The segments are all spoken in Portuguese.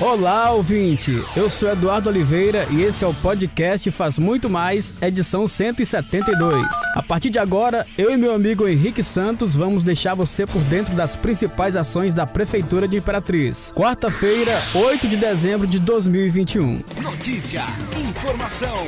Olá, ouvinte! Eu sou Eduardo Oliveira e esse é o podcast Faz Muito Mais, edição 172. A partir de agora, eu e meu amigo Henrique Santos vamos deixar você por dentro das principais ações da Prefeitura de Imperatriz. Quarta-feira, 8 de dezembro de 2021. Notícia, informação,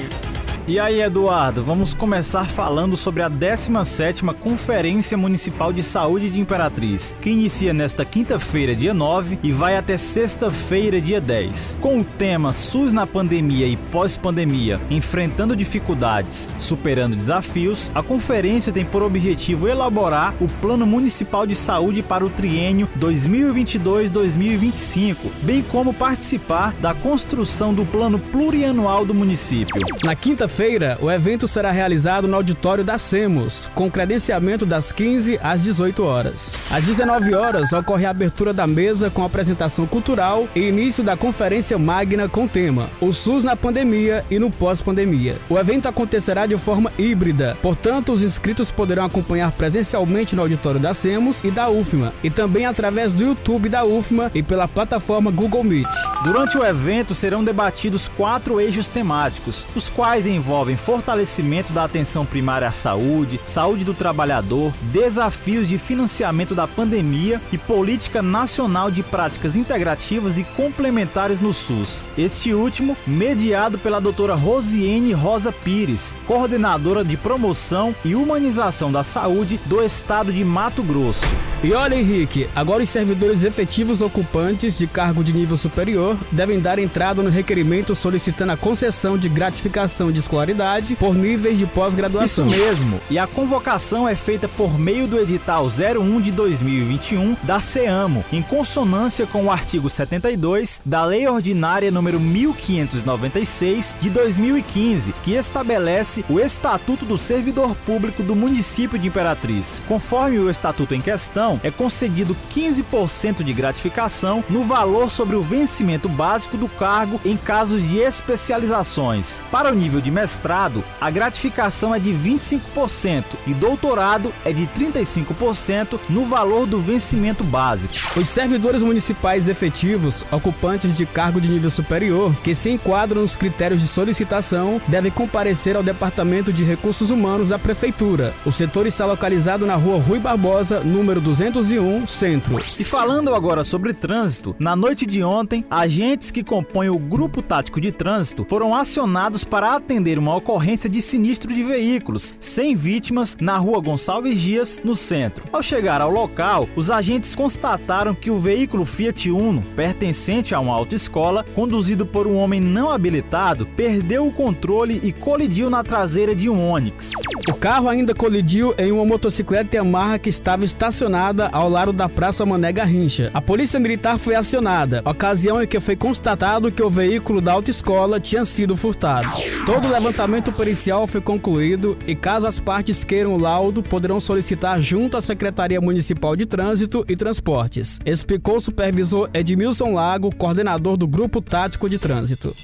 e aí, Eduardo, vamos começar falando sobre a 17ª Conferência Municipal de Saúde de Imperatriz, que inicia nesta quinta-feira, dia 9, e vai até sexta-feira, dia 10. Com o tema SUS na pandemia e pós-pandemia, enfrentando dificuldades, superando desafios, a conferência tem por objetivo elaborar o Plano Municipal de Saúde para o triênio 2022-2025, bem como participar da construção do plano plurianual do município. Na quinta Quinta-feira, o evento será realizado no auditório da SEMOS, com credenciamento das 15 às 18 horas. Às 19 horas, ocorre a abertura da mesa com apresentação cultural e início da conferência magna com tema O SUS na pandemia e no pós-pandemia. O evento acontecerá de forma híbrida, portanto, os inscritos poderão acompanhar presencialmente no auditório da SEMOS e da UFMA, e também através do YouTube da UFMA e pela plataforma Google Meet. Durante o evento serão debatidos quatro eixos temáticos, os quais envolvem envolvem fortalecimento da atenção primária à saúde, saúde do trabalhador, desafios de financiamento da pandemia e política nacional de práticas integrativas e complementares no SUS. Este último, mediado pela doutora Rosiane Rosa Pires, coordenadora de promoção e humanização da saúde do estado de Mato Grosso. E olha, Henrique, agora os servidores efetivos ocupantes de cargo de nível superior devem dar entrada no requerimento solicitando a concessão de gratificação de escolaridade por níveis de pós-graduação. Isso mesmo. E a convocação é feita por meio do edital 01 de 2021 da CEAMO, em consonância com o artigo 72 da Lei Ordinária número 1596 de 2015, que estabelece o Estatuto do Servidor Público do município de Imperatriz. Conforme o estatuto em questão, é concedido 15% de gratificação no valor sobre o vencimento básico do cargo em casos de especializações. Para o nível de mestrado, a gratificação é de 25% e doutorado é de 35% no valor do vencimento básico. Os servidores municipais efetivos, ocupantes de cargo de nível superior, que se enquadram nos critérios de solicitação, devem comparecer ao Departamento de Recursos Humanos da Prefeitura. O setor está localizado na rua Rui Barbosa, número 200 201 Centro. E falando agora sobre trânsito, na noite de ontem, agentes que compõem o Grupo Tático de Trânsito foram acionados para atender uma ocorrência de sinistro de veículos, sem vítimas, na rua Gonçalves Dias, no centro. Ao chegar ao local, os agentes constataram que o veículo Fiat Uno, pertencente a uma autoescola, conduzido por um homem não habilitado, perdeu o controle e colidiu na traseira de um Onix. O carro ainda colidiu em uma motocicleta Yamaha que estava estacionada ao lado da Praça Mané Garrincha. A polícia militar foi acionada, ocasião em que foi constatado que o veículo da autoescola tinha sido furtado. Todo o levantamento pericial foi concluído e caso as partes queiram o laudo, poderão solicitar junto à Secretaria Municipal de Trânsito e Transportes. Explicou o supervisor Edmilson Lago, coordenador do Grupo Tático de Trânsito.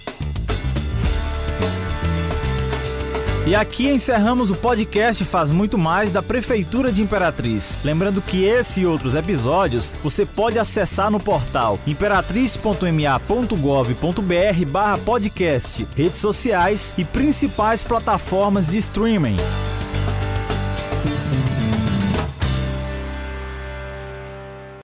E aqui encerramos o podcast Faz Muito Mais da Prefeitura de Imperatriz. Lembrando que esse e outros episódios você pode acessar no portal imperatriz.ma.gov.br barra podcast, redes sociais e principais plataformas de streaming.